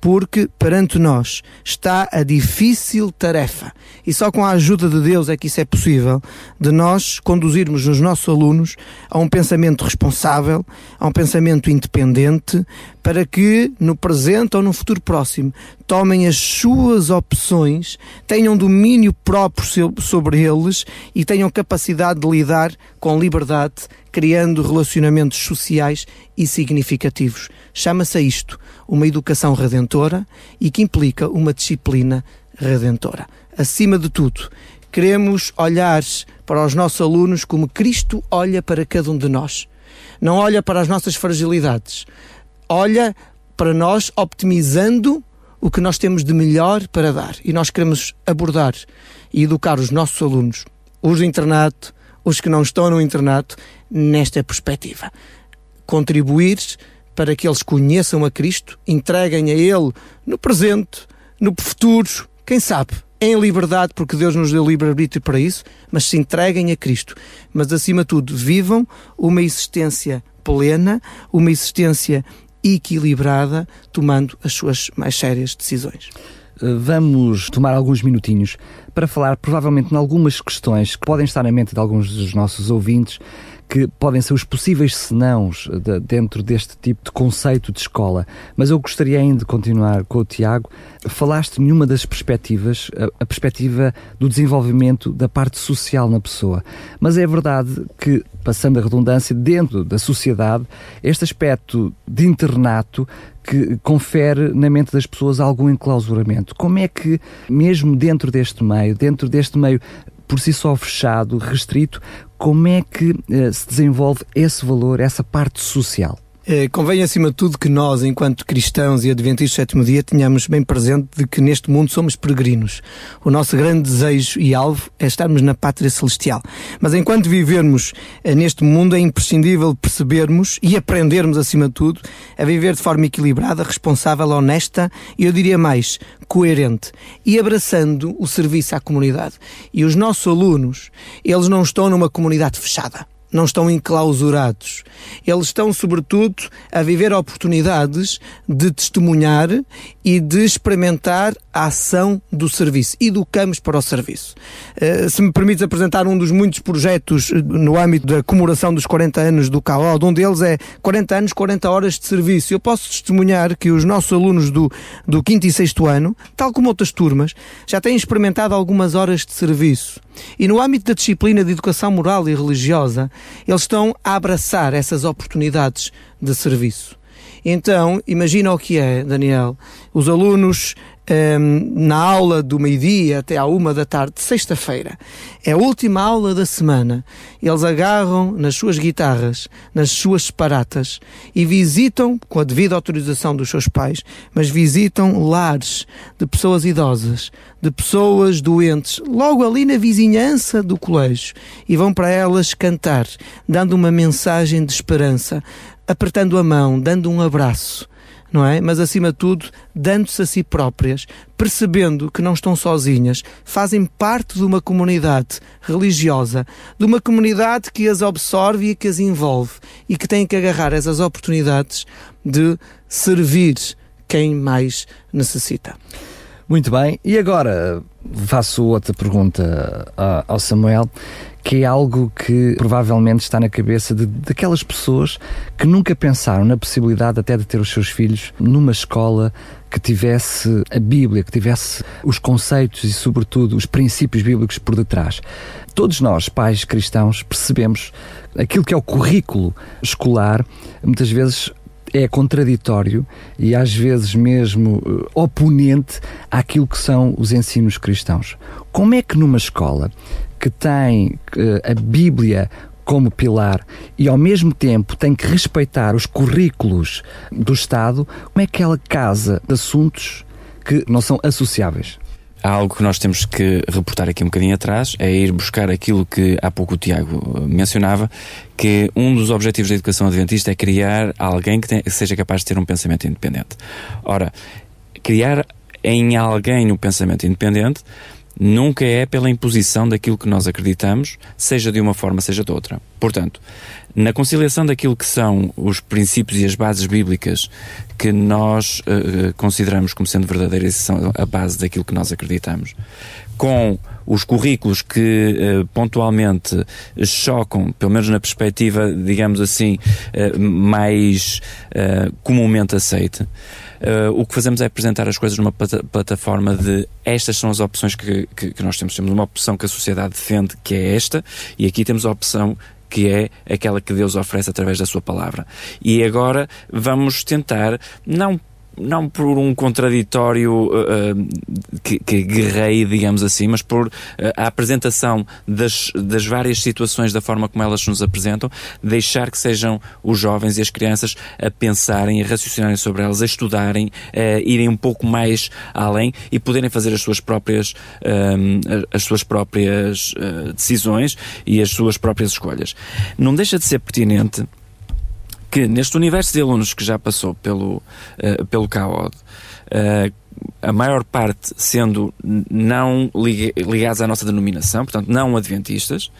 porque perante nós está a difícil tarefa, e só com a ajuda de Deus é que isso é possível, de nós conduzirmos os nossos alunos a um pensamento responsável, a um pensamento independente, para que no presente ou no futuro próximo tomem as suas opções, tenham domínio próprio sobre eles e tenham capacidade de lidar com liberdade, criando relacionamentos sociais e significativos. Chama-se a isto uma educação redentora e que implica uma disciplina redentora. Acima de tudo, queremos olhar para os nossos alunos como Cristo olha para cada um de nós. Não olha para as nossas fragilidades. Olha para nós optimizando o que nós temos de melhor para dar. E nós queremos abordar e educar os nossos alunos, os do internato, os que não estão no internato, nesta perspectiva. Contribuir para que eles conheçam a Cristo, entreguem a Ele no presente, no futuro, quem sabe, em liberdade, porque Deus nos deu livre-arbítrio para isso, mas se entreguem a Cristo. Mas, acima de tudo, vivam uma existência plena, uma existência equilibrada, tomando as suas mais sérias decisões. Eh, vamos tomar alguns minutinhos para falar, provavelmente, em algumas questões que podem estar na mente de alguns dos nossos ouvintes que podem ser os possíveis senãos de, dentro deste tipo de conceito de escola. Mas eu gostaria ainda de continuar com o Tiago. Falaste numa das perspectivas, a, a perspectiva do desenvolvimento da parte social na pessoa. Mas é verdade que, passando a redundância, dentro da sociedade, este aspecto de internato que confere na mente das pessoas algum enclausuramento. Como é que, mesmo dentro deste meio, dentro deste meio por si só fechado, restrito, como é que uh, se desenvolve esse valor, essa parte social? Eh, convém, acima de tudo, que nós, enquanto cristãos e adventistas do sétimo dia, tenhamos bem presente de que neste mundo somos peregrinos. O nosso grande desejo e alvo é estarmos na pátria celestial. Mas enquanto vivermos eh, neste mundo, é imprescindível percebermos e aprendermos, acima de tudo, a viver de forma equilibrada, responsável, honesta e, eu diria mais, coerente e abraçando o serviço à comunidade. E os nossos alunos, eles não estão numa comunidade fechada não estão enclausurados. Eles estão, sobretudo, a viver oportunidades de testemunhar e de experimentar a ação do serviço. Educamos para o serviço. Uh, se me permites apresentar um dos muitos projetos eh, no âmbito da comemoração dos 40 anos do CAOD, um deles é 40 anos, 40 horas de serviço. Eu posso testemunhar que os nossos alunos do, do 5 e 6 ano, tal como outras turmas, já têm experimentado algumas horas de serviço. E no âmbito da disciplina de educação moral e religiosa, eles estão a abraçar essas oportunidades de serviço. Então, imagina o que é, Daniel. Os alunos um, na aula do meio-dia até à uma da tarde, sexta-feira. É a última aula da semana. Eles agarram nas suas guitarras, nas suas separatas e visitam, com a devida autorização dos seus pais, mas visitam lares de pessoas idosas, de pessoas doentes, logo ali na vizinhança do colégio, e vão para elas cantar, dando uma mensagem de esperança, apertando a mão, dando um abraço não é? Mas acima de tudo, dando-se a si próprias, percebendo que não estão sozinhas, fazem parte de uma comunidade religiosa, de uma comunidade que as absorve e que as envolve e que tem que agarrar essas oportunidades de servir quem mais necessita. Muito bem, e agora faço outra pergunta ao Samuel que é algo que provavelmente está na cabeça de, daquelas pessoas que nunca pensaram na possibilidade até de ter os seus filhos numa escola que tivesse a Bíblia, que tivesse os conceitos e, sobretudo, os princípios bíblicos por detrás. Todos nós, pais cristãos, percebemos aquilo que é o currículo escolar, muitas vezes é contraditório e às vezes mesmo uh, oponente àquilo que são os ensinos cristãos. Como é que numa escola que tem uh, a Bíblia como pilar e ao mesmo tempo tem que respeitar os currículos do Estado, como é que ela casa assuntos que não são associáveis? Há algo que nós temos que reportar aqui um bocadinho atrás, é ir buscar aquilo que há pouco o Tiago uh, mencionava, que um dos objetivos da educação adventista é criar alguém que, que seja capaz de ter um pensamento independente. Ora, criar em alguém um pensamento independente nunca é pela imposição daquilo que nós acreditamos, seja de uma forma, seja de outra. Portanto, na conciliação daquilo que são os princípios e as bases bíblicas que nós uh, consideramos como sendo verdadeiras e são a base daquilo que nós acreditamos, com os currículos que uh, pontualmente chocam, pelo menos na perspectiva, digamos assim, uh, mais comumente aceite, Uh, o que fazemos é apresentar as coisas numa plata plataforma de estas são as opções que, que, que, nós temos. Temos uma opção que a sociedade defende, que é esta, e aqui temos a opção que é aquela que Deus oferece através da sua palavra. E agora vamos tentar, não não por um contraditório uh, que, que guerreie, digamos assim, mas por uh, a apresentação das, das várias situações da forma como elas nos apresentam, deixar que sejam os jovens e as crianças a pensarem, a raciocinarem sobre elas, a estudarem, a irem um pouco mais além e poderem fazer as suas próprias, as suas próprias uh, decisões e as suas próprias escolhas. Não deixa de ser pertinente que neste universo de alunos que já passou pelo, uh, pelo CAOD, uh, a maior parte sendo não ligados à nossa denominação, portanto não adventistas,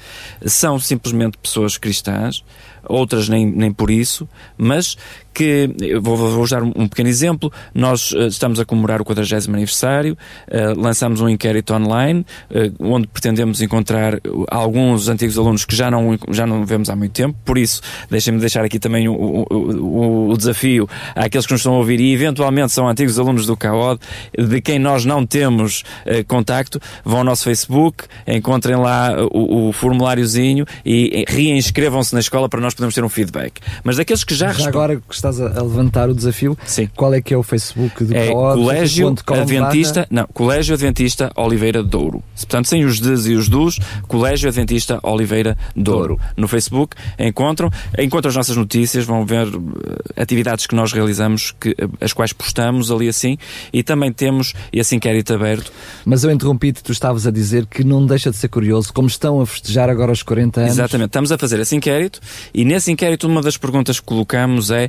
são simplesmente pessoas cristãs, outras nem, nem por isso, mas que, vou, vou dar um pequeno exemplo, nós uh, estamos a comemorar o 40 aniversário, uh, lançamos um inquérito online, uh, onde pretendemos encontrar alguns antigos alunos que já não, já não vemos há muito tempo, por isso, deixem-me deixar aqui também o, o, o, desafio àqueles que nos estão a ouvir e eventualmente são antigos alunos do CAOD, de quem nós não temos contacto, vão ao nosso Facebook, encontrem lá o, o formuláriozinho e reinscrevam-se na escola para nós podermos ter um feedback. Mas daqueles que já, já agora estás a, levantar o desafio. Sim. Qual é que é o Facebook do é Colégio Adventista, não, Colégio Adventista Oliveira Douro. Portanto, sem os des e os dos, Colégio Adventista Oliveira Douro. Douro. No Facebook encontram, encontram as nossas notícias, vão ver eh, atividades que nós realizamos, que, eh, as quais postamos ali assim, e também temos esse inquérito aberto. Mas eu interrompi-te, tu estavas a dizer que não deixa de ser curioso, como estão a festejar agora os 40 anos. Exatamente, estamos a fazer esse inquérito, e nesse inquérito uma das perguntas que colocamos é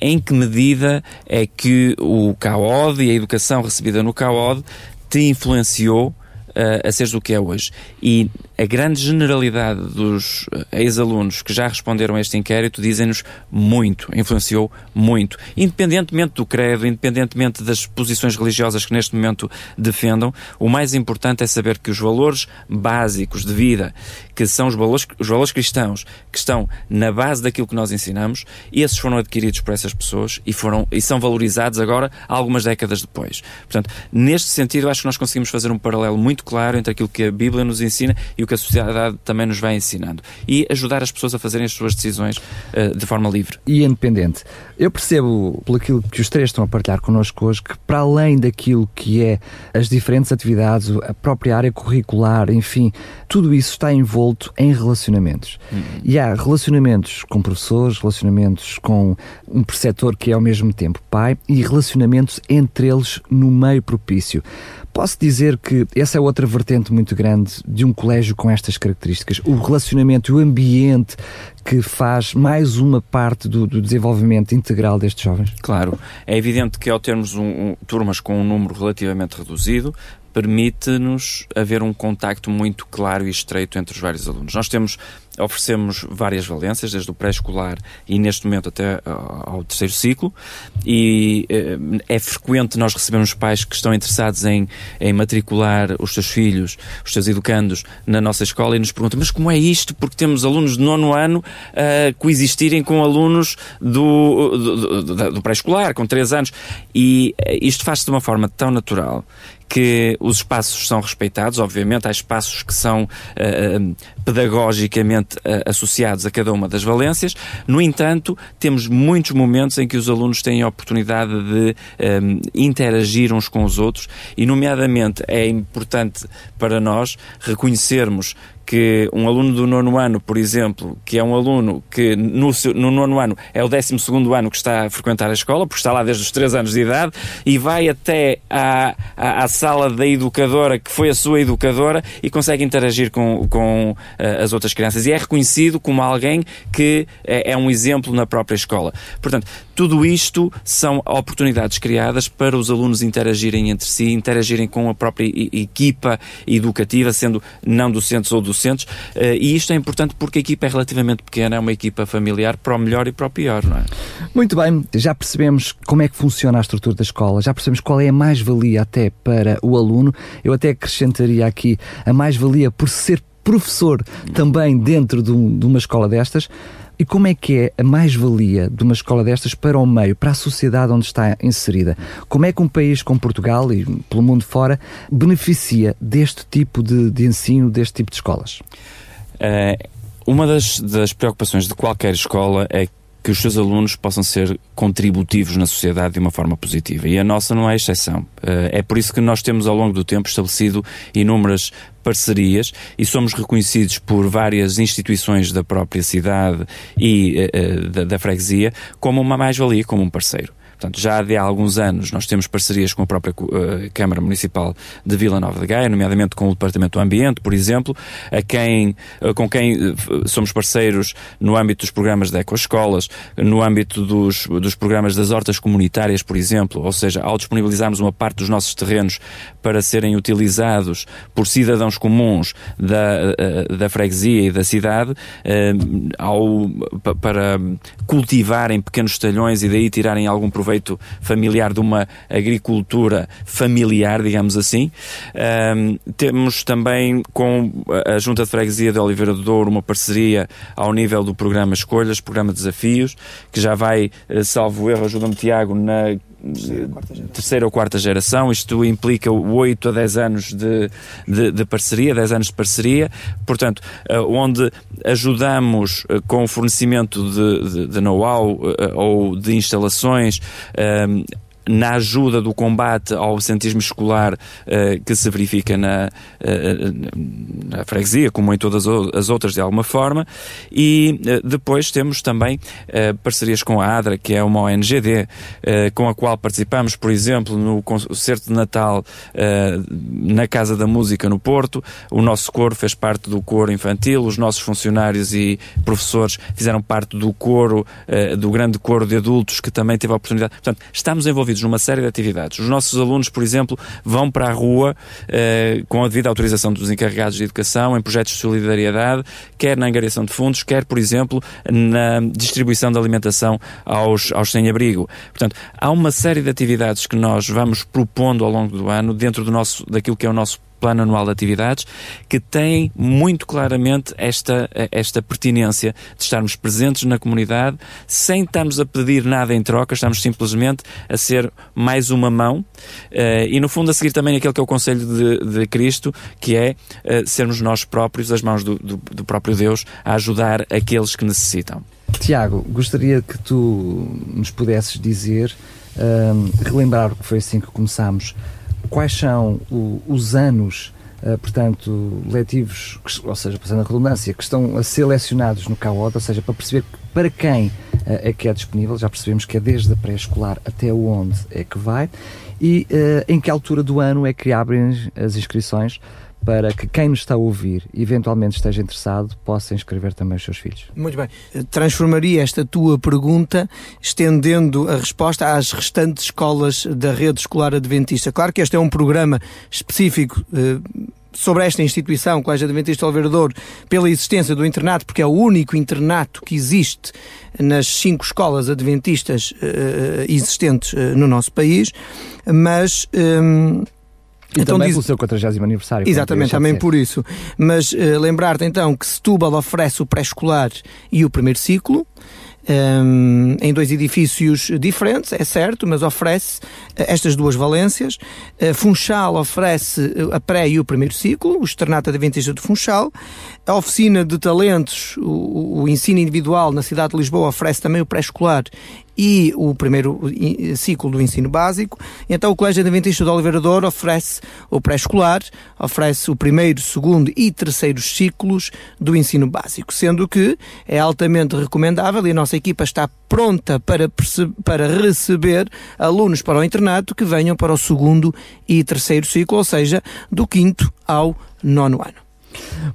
em que medida é que o CAOD e a educação recebida no CAOD te influenciou uh, a seres o que é hoje. E a grande generalidade dos eh, ex-alunos que já responderam a este inquérito dizem-nos muito, influenciou muito. Independentemente do credo, independentemente das posições religiosas que neste momento defendam, o mais importante é saber que os valores básicos de vida, que são os valores, os valores cristãos, que estão na base daquilo que nós ensinamos, esses foram adquiridos por essas pessoas e, foram, e são valorizados agora algumas décadas depois. Portanto, neste sentido, acho que nós conseguimos fazer um paralelo muito claro entre aquilo que a Bíblia nos ensina e o que a sociedade também nos vai ensinando. E ajudar as pessoas a fazerem as suas decisões uh, de forma livre. E independente. Eu percebo, pelo aquilo que os três estão a partilhar connosco hoje, que para além daquilo que é as diferentes atividades, a própria área curricular, enfim, tudo isso está envolto em relacionamentos. Uhum. E há relacionamentos com professores, relacionamentos com um preceptor que é ao mesmo tempo pai e relacionamentos entre eles no meio propício. Posso dizer que essa é outra vertente muito grande de um colégio com estas características. O relacionamento, o ambiente que faz mais uma parte do, do desenvolvimento integral destes jovens? Claro. É evidente que ao termos um, um, turmas com um número relativamente reduzido, permite-nos haver um contacto muito claro e estreito entre os vários alunos. Nós temos oferecemos várias valências, desde o pré-escolar e neste momento até ao terceiro ciclo, e eh, é frequente nós recebemos pais que estão interessados em, em matricular os seus filhos, os seus educandos na nossa escola e nos perguntam, mas como é isto? Porque temos alunos de nono ano a coexistirem com alunos do, do, do, do pré-escolar, com três anos, e eh, isto faz-se de uma forma tão natural que os espaços são respeitados, obviamente, há espaços que são uh, pedagogicamente uh, associados a cada uma das valências. No entanto, temos muitos momentos em que os alunos têm a oportunidade de um, interagir uns com os outros e, nomeadamente, é importante para nós reconhecermos que um aluno do nono ano, por exemplo, que é um aluno que no, no nono ano é o décimo segundo ano que está a frequentar a escola, porque está lá desde os três anos de idade, e vai até à, à, à sala da educadora, que foi a sua educadora, e consegue interagir com, com uh, as outras crianças. E é reconhecido como alguém que é, é um exemplo na própria escola. Portanto, tudo isto são oportunidades criadas para os alunos interagirem entre si, interagirem com a própria equipa educativa, sendo não docentes ou docentes, eh, e isto é importante porque a equipa é relativamente pequena, é uma equipa familiar para o melhor e para o pior, não é? Muito bem, já percebemos como é que funciona a estrutura da escola, já percebemos qual é a mais-valia até para o aluno. Eu até acrescentaria aqui a mais-valia por ser professor também dentro de, um, de uma escola destas. E como é que é a mais-valia de uma escola destas para o meio, para a sociedade onde está inserida? Como é que um país como Portugal e pelo mundo fora beneficia deste tipo de, de ensino, deste tipo de escolas? Uh, uma das, das preocupações de qualquer escola é que os seus alunos possam ser contributivos na sociedade de uma forma positiva. E a nossa não é exceção. Uh, é por isso que nós temos, ao longo do tempo, estabelecido inúmeras parcerias e somos reconhecidos por várias instituições da própria cidade e uh, da, da freguesia como uma mais-valia, como um parceiro. Portanto, já há alguns anos nós temos parcerias com a própria uh, Câmara Municipal de Vila Nova de Gaia, nomeadamente com o Departamento do Ambiente, por exemplo, a quem, uh, com quem uh, somos parceiros no âmbito dos programas de ecoescolas, no âmbito dos, dos programas das hortas comunitárias, por exemplo, ou seja, ao disponibilizarmos uma parte dos nossos terrenos para serem utilizados por cidadãos comuns da, da freguesia e da cidade, ao, para cultivarem pequenos talhões e daí tirarem algum proveito proveito familiar de uma agricultura familiar, digamos assim. Um, temos também com a Junta de Freguesia de Oliveira do Douro uma parceria ao nível do programa Escolhas, programa Desafios, que já vai, eh, salvo erro, ajuda-me Tiago, na terceira ou quarta geração, isto implica 8 a 10 anos de, de, de parceria, 10 anos de parceria, portanto, eh, onde ajudamos eh, com o fornecimento de, de, de know-how eh, ou de instalações na ajuda do combate ao absentismo escolar uh, que se verifica na, uh, na freguesia, como em todas as outras de alguma forma, e uh, depois temos também parcerias com a ADRA, que é uma ONGD, com a qual participamos, por exemplo, no concerto de Natal na Casa da Música no Porto, o nosso coro fez parte do coro infantil, os nossos funcionários e professores fizeram parte do coro, do grande coro de adultos que também teve a oportunidade. Portanto, estamos envolvidos envolvidos numa série de atividades. Os nossos alunos, por exemplo, vão para a rua eh, com a devida autorização dos encarregados de educação em projetos de solidariedade, quer na angariação de fundos, quer, por exemplo, na distribuição de alimentação aos, aos sem-abrigo. Portanto, há uma série de atividades que nós vamos propondo ao longo do ano dentro do nosso, daquilo que é o nosso Plano Anual de Atividades, que tem muito claramente esta, esta pertinência de estarmos presentes na comunidade, sem estarmos a pedir nada em troca, estamos simplesmente a ser mais uma mão uh, e, no fundo, a seguir também aquele que é o Conselho de, de Cristo, que é uh, sermos nós próprios, as mãos do, do, do próprio Deus, a ajudar aqueles que necessitam. Tiago, gostaria que tu nos pudesses dizer, uh, relembrar o que foi assim que começámos quais são o, os anos, uh, portanto, letivos, ou seja, passando a redundância, que estão a selecionados no CAOD, ou seja, para perceber para quem uh, é que é disponível, já percebemos que é desde a pré-escolar até onde é que vai, e uh, em que altura do ano é que abrem as inscrições para que quem nos está a ouvir eventualmente esteja interessado possa inscrever também os seus filhos. Muito bem. Transformaria esta tua pergunta estendendo a resposta às restantes escolas da rede escolar adventista. Claro que este é um programa específico. Eh, sobre esta instituição, Colégio Adventista Alverdor, pela existência do internato, porque é o único internato que existe nas cinco escolas adventistas uh, existentes uh, no nosso país, mas e então também diz... pelo seu 40 aniversário. Exatamente, também por isso. Mas uh, lembrar-te então que Setúbal oferece o pré-escolar e o primeiro ciclo, um, em dois edifícios diferentes, é certo, mas oferece uh, estas duas valências. Uh, Funchal oferece a pré e o primeiro ciclo, o Externato Adventista de Funchal. A oficina de talentos, o, o ensino individual na cidade de Lisboa oferece também o pré-escolar e o primeiro ciclo do ensino básico. Então o Colégio Adventista de Oliveira Douro oferece o pré-escolar, oferece o primeiro, segundo e terceiro ciclos do ensino básico, sendo que é altamente recomendável e a nossa equipa está pronta para, para receber alunos para o internato que venham para o segundo e terceiro ciclo, ou seja, do quinto ao nono ano.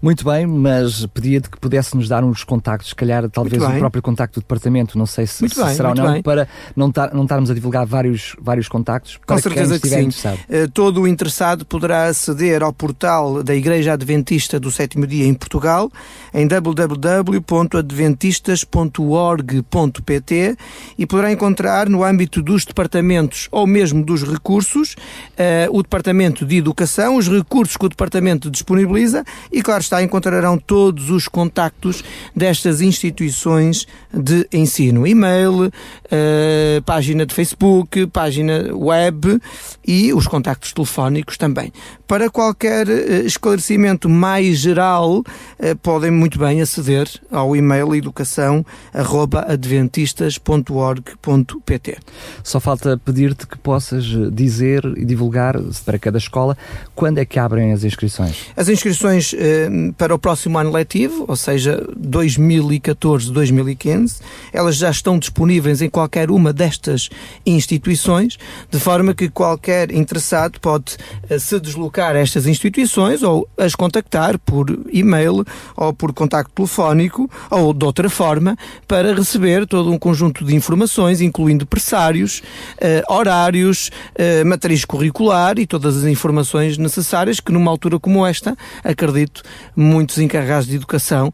Muito bem, mas pedia-te que pudesse nos dar uns contactos, se calhar talvez o próprio contacto do departamento, não sei se, se será ou não, bem. para não, tar, não estarmos a divulgar vários, vários contactos. Com certeza que sim. Interessado. Uh, todo o interessado poderá aceder ao portal da Igreja Adventista do Sétimo Dia em Portugal, em www.adventistas.org.pt e poderá encontrar no âmbito dos departamentos ou mesmo dos recursos uh, o Departamento de Educação, os recursos que o Departamento disponibiliza e, claro, está, encontrarão todos os contactos destas instituições de ensino. E-mail, uh, página de Facebook, página web e os contactos telefónicos também. Para qualquer uh, esclarecimento mais geral, uh, podem muito bem aceder ao e-mail educação@adventistas.org.pt. Só falta pedir-te que possas dizer e divulgar para cada escola quando é que abrem as inscrições. As inscrições para o próximo ano letivo, ou seja, 2014-2015, elas já estão disponíveis em qualquer uma destas instituições, de forma que qualquer interessado pode uh, se deslocar a estas instituições ou as contactar por e-mail ou por contacto telefónico ou de outra forma para receber todo um conjunto de informações, incluindo pressários, uh, horários, uh, matriz curricular e todas as informações necessárias que numa altura como esta, acredito, muitos encarregados de educação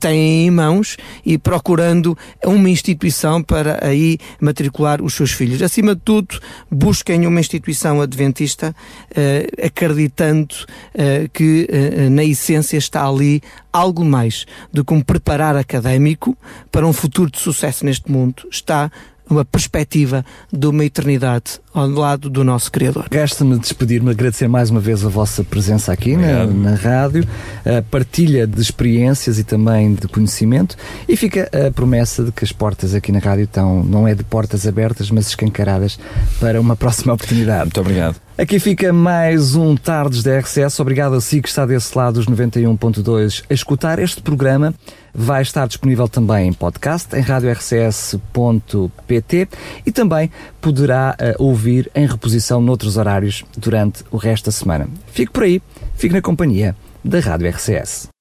têm em mãos e procurando uma instituição para aí matricular os seus filhos. Acima de tudo, busquem uma instituição adventista, eh, acreditando eh, que na essência está ali algo mais do que um preparar académico para um futuro de sucesso neste mundo. Está uma perspectiva de uma eternidade ao lado do nosso Criador. Resta-me despedir-me, agradecer mais uma vez a vossa presença aqui na, na, rádio, a partilha de experiências e também de conhecimento e fica a promessa de que as portas aqui na rádio estão, não é de portas abertas, mas escancaradas para uma próxima oportunidade. Muito obrigado. Aqui fica mais um Tardes da RCS. Obrigado a si que está desse lado dos 91.2 a escutar este programa. Vai estar disponível também em podcast em radiorcs.pt e também poderá uh, ouvir em reposição noutros horários durante o resto da semana. Fique por aí, fique na companhia da Rádio RCS.